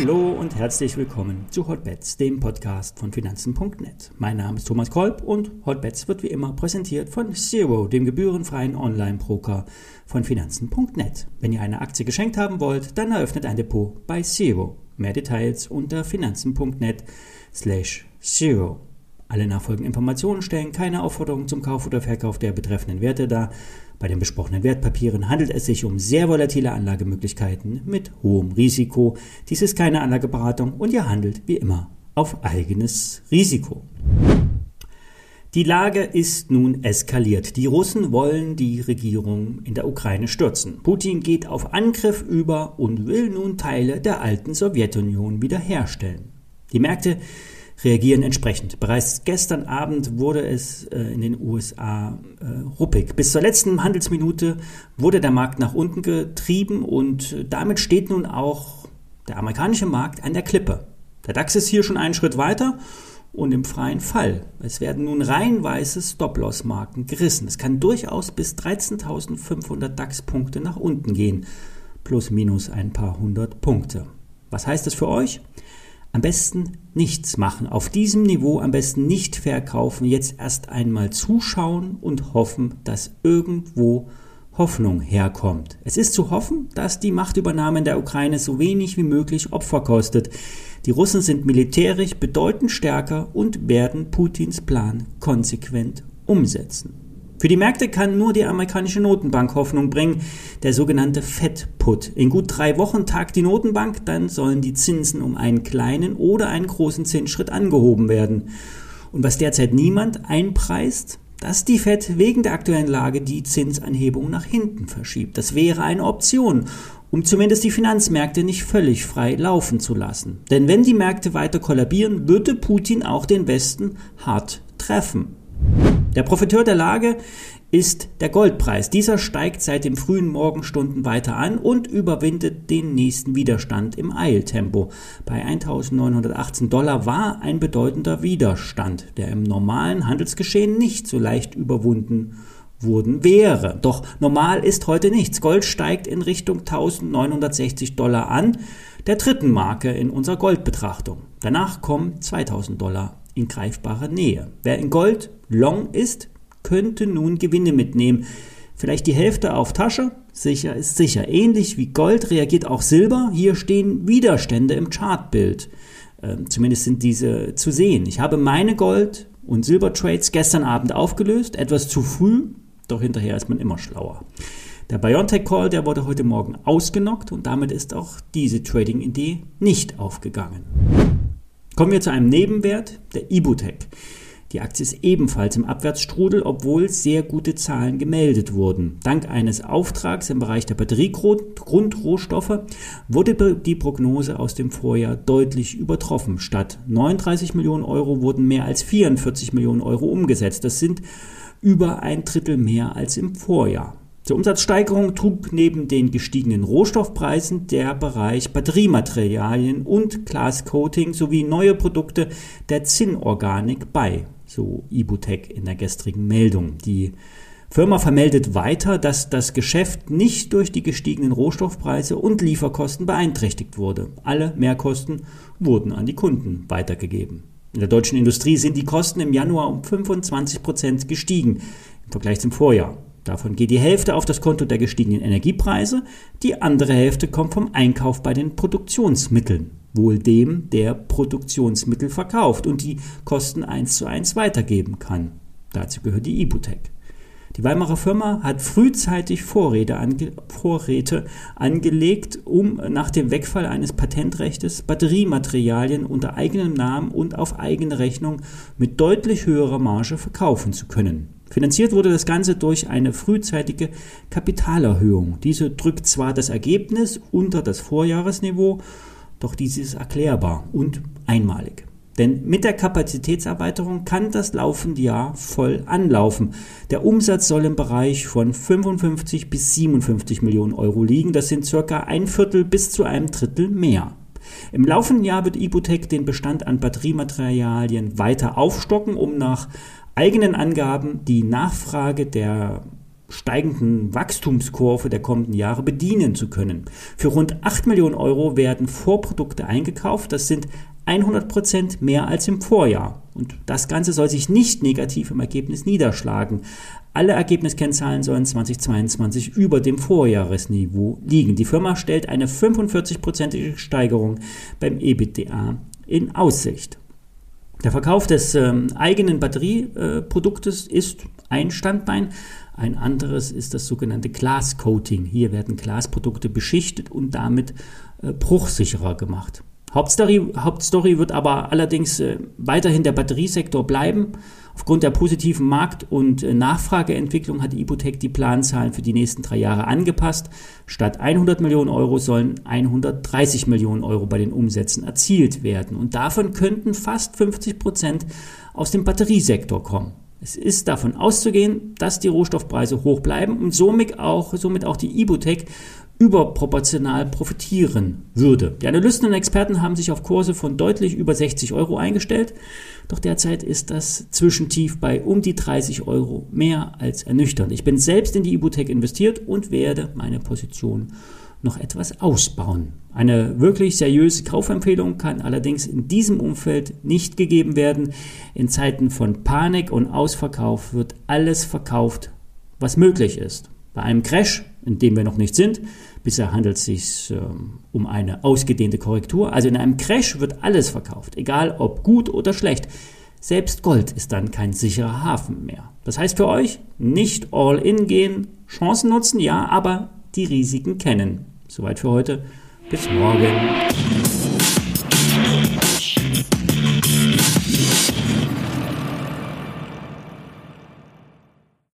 Hallo und herzlich willkommen zu Hotbets, dem Podcast von Finanzen.net. Mein Name ist Thomas Kolb und Hotbets wird wie immer präsentiert von Zero, dem gebührenfreien Online-Broker von Finanzen.net. Wenn ihr eine Aktie geschenkt haben wollt, dann eröffnet ein Depot bei Zero. Mehr Details unter Finanzen.net slash Zero. Alle nachfolgenden Informationen stellen keine Aufforderung zum Kauf oder Verkauf der betreffenden Werte dar. Bei den besprochenen Wertpapieren handelt es sich um sehr volatile Anlagemöglichkeiten mit hohem Risiko. Dies ist keine Anlageberatung und ihr handelt wie immer auf eigenes Risiko. Die Lage ist nun eskaliert. Die Russen wollen die Regierung in der Ukraine stürzen. Putin geht auf Angriff über und will nun Teile der alten Sowjetunion wiederherstellen. Die Märkte reagieren entsprechend. Bereits gestern Abend wurde es äh, in den USA äh, ruppig. Bis zur letzten Handelsminute wurde der Markt nach unten getrieben und damit steht nun auch der amerikanische Markt an der Klippe. Der DAX ist hier schon einen Schritt weiter und im freien Fall. Es werden nun reihenweise Stop-Loss-Marken gerissen. Es kann durchaus bis 13.500 DAX-Punkte nach unten gehen, plus minus ein paar hundert Punkte. Was heißt das für euch? Am besten nichts machen. Auf diesem Niveau am besten nicht verkaufen. Jetzt erst einmal zuschauen und hoffen, dass irgendwo Hoffnung herkommt. Es ist zu hoffen, dass die Machtübernahme in der Ukraine so wenig wie möglich Opfer kostet. Die Russen sind militärisch bedeutend stärker und werden Putins Plan konsequent umsetzen. Für die Märkte kann nur die amerikanische Notenbank Hoffnung bringen, der sogenannte Fed-Put. In gut drei Wochen tagt die Notenbank, dann sollen die Zinsen um einen kleinen oder einen großen Zinsschritt angehoben werden. Und was derzeit niemand einpreist, dass die Fed wegen der aktuellen Lage die Zinsanhebung nach hinten verschiebt. Das wäre eine Option, um zumindest die Finanzmärkte nicht völlig frei laufen zu lassen. Denn wenn die Märkte weiter kollabieren, würde Putin auch den Westen hart treffen. Der Profiteur der Lage ist der Goldpreis. Dieser steigt seit den frühen Morgenstunden weiter an und überwindet den nächsten Widerstand im Eiltempo. Bei 1918 Dollar war ein bedeutender Widerstand, der im normalen Handelsgeschehen nicht so leicht überwunden wurden wäre. Doch normal ist heute nichts. Gold steigt in Richtung 1960 Dollar an, der dritten Marke in unserer Goldbetrachtung. Danach kommen 2000 Dollar in greifbarer Nähe. Wer in Gold long ist, könnte nun Gewinne mitnehmen. Vielleicht die Hälfte auf Tasche, sicher ist sicher. Ähnlich wie Gold reagiert auch Silber. Hier stehen Widerstände im Chartbild. Ähm, zumindest sind diese zu sehen. Ich habe meine Gold- und Silbertrades gestern Abend aufgelöst, etwas zu früh, doch hinterher ist man immer schlauer. Der Biontech Call, der wurde heute Morgen ausgenockt und damit ist auch diese Trading-Idee nicht aufgegangen. Kommen wir zu einem Nebenwert, der Ibutec. Die Aktie ist ebenfalls im Abwärtsstrudel, obwohl sehr gute Zahlen gemeldet wurden. Dank eines Auftrags im Bereich der Batteriegrundrohstoffe wurde die Prognose aus dem Vorjahr deutlich übertroffen. Statt 39 Millionen Euro wurden mehr als 44 Millionen Euro umgesetzt. Das sind über ein Drittel mehr als im Vorjahr. Zur Umsatzsteigerung trug neben den gestiegenen Rohstoffpreisen der Bereich Batteriematerialien und Glascoating sowie neue Produkte der Zinnorganik bei, so Ibutec in der gestrigen Meldung. Die Firma vermeldet weiter, dass das Geschäft nicht durch die gestiegenen Rohstoffpreise und Lieferkosten beeinträchtigt wurde. Alle Mehrkosten wurden an die Kunden weitergegeben. In der deutschen Industrie sind die Kosten im Januar um 25 Prozent gestiegen im Vergleich zum Vorjahr. Davon geht die Hälfte auf das Konto der gestiegenen Energiepreise, die andere Hälfte kommt vom Einkauf bei den Produktionsmitteln, wohl dem, der Produktionsmittel verkauft und die Kosten eins zu eins weitergeben kann. Dazu gehört die Ibutec. Die Weimarer Firma hat frühzeitig Vorräte, ange Vorräte, angelegt, um nach dem Wegfall eines Patentrechtes Batteriematerialien unter eigenem Namen und auf eigene Rechnung mit deutlich höherer Marge verkaufen zu können. Finanziert wurde das Ganze durch eine frühzeitige Kapitalerhöhung. Diese drückt zwar das Ergebnis unter das Vorjahresniveau, doch dies ist erklärbar und einmalig. Denn mit der Kapazitätserweiterung kann das laufende Jahr voll anlaufen. Der Umsatz soll im Bereich von 55 bis 57 Millionen Euro liegen. Das sind circa ein Viertel bis zu einem Drittel mehr. Im laufenden Jahr wird Ibutec den Bestand an Batteriematerialien weiter aufstocken, um nach eigenen Angaben die Nachfrage der steigenden Wachstumskurve der kommenden Jahre bedienen zu können. Für rund 8 Millionen Euro werden Vorprodukte eingekauft. Das sind 100 Prozent mehr als im Vorjahr. Und das Ganze soll sich nicht negativ im Ergebnis niederschlagen. Alle Ergebniskennzahlen sollen 2022 über dem Vorjahresniveau liegen. Die Firma stellt eine 45-prozentige Steigerung beim EBITDA in Aussicht. Der Verkauf des ähm, eigenen Batterieproduktes äh, ist ein Standbein. Ein anderes ist das sogenannte Glascoating. Hier werden Glasprodukte beschichtet und damit äh, bruchsicherer gemacht. Hauptstory, Hauptstory wird aber allerdings äh, weiterhin der Batteriesektor bleiben. Aufgrund der positiven Markt- und äh, Nachfrageentwicklung hat Ibotec die Planzahlen für die nächsten drei Jahre angepasst. Statt 100 Millionen Euro sollen 130 Millionen Euro bei den Umsätzen erzielt werden. Und davon könnten fast 50 Prozent aus dem Batteriesektor kommen. Es ist davon auszugehen, dass die Rohstoffpreise hoch bleiben und somit auch, somit auch die Ibotec überproportional profitieren würde. Die Analysten und Experten haben sich auf Kurse von deutlich über 60 Euro eingestellt, doch derzeit ist das Zwischentief bei um die 30 Euro mehr als ernüchternd. Ich bin selbst in die Ibutec investiert und werde meine Position noch etwas ausbauen. Eine wirklich seriöse Kaufempfehlung kann allerdings in diesem Umfeld nicht gegeben werden. In Zeiten von Panik und Ausverkauf wird alles verkauft, was möglich ist. Bei einem Crash, in dem wir noch nicht sind, bisher handelt es sich ähm, um eine ausgedehnte Korrektur, also in einem Crash wird alles verkauft, egal ob gut oder schlecht. Selbst Gold ist dann kein sicherer Hafen mehr. Das heißt für euch, nicht all in gehen, Chancen nutzen, ja, aber die Risiken kennen. Soweit für heute. Bis morgen.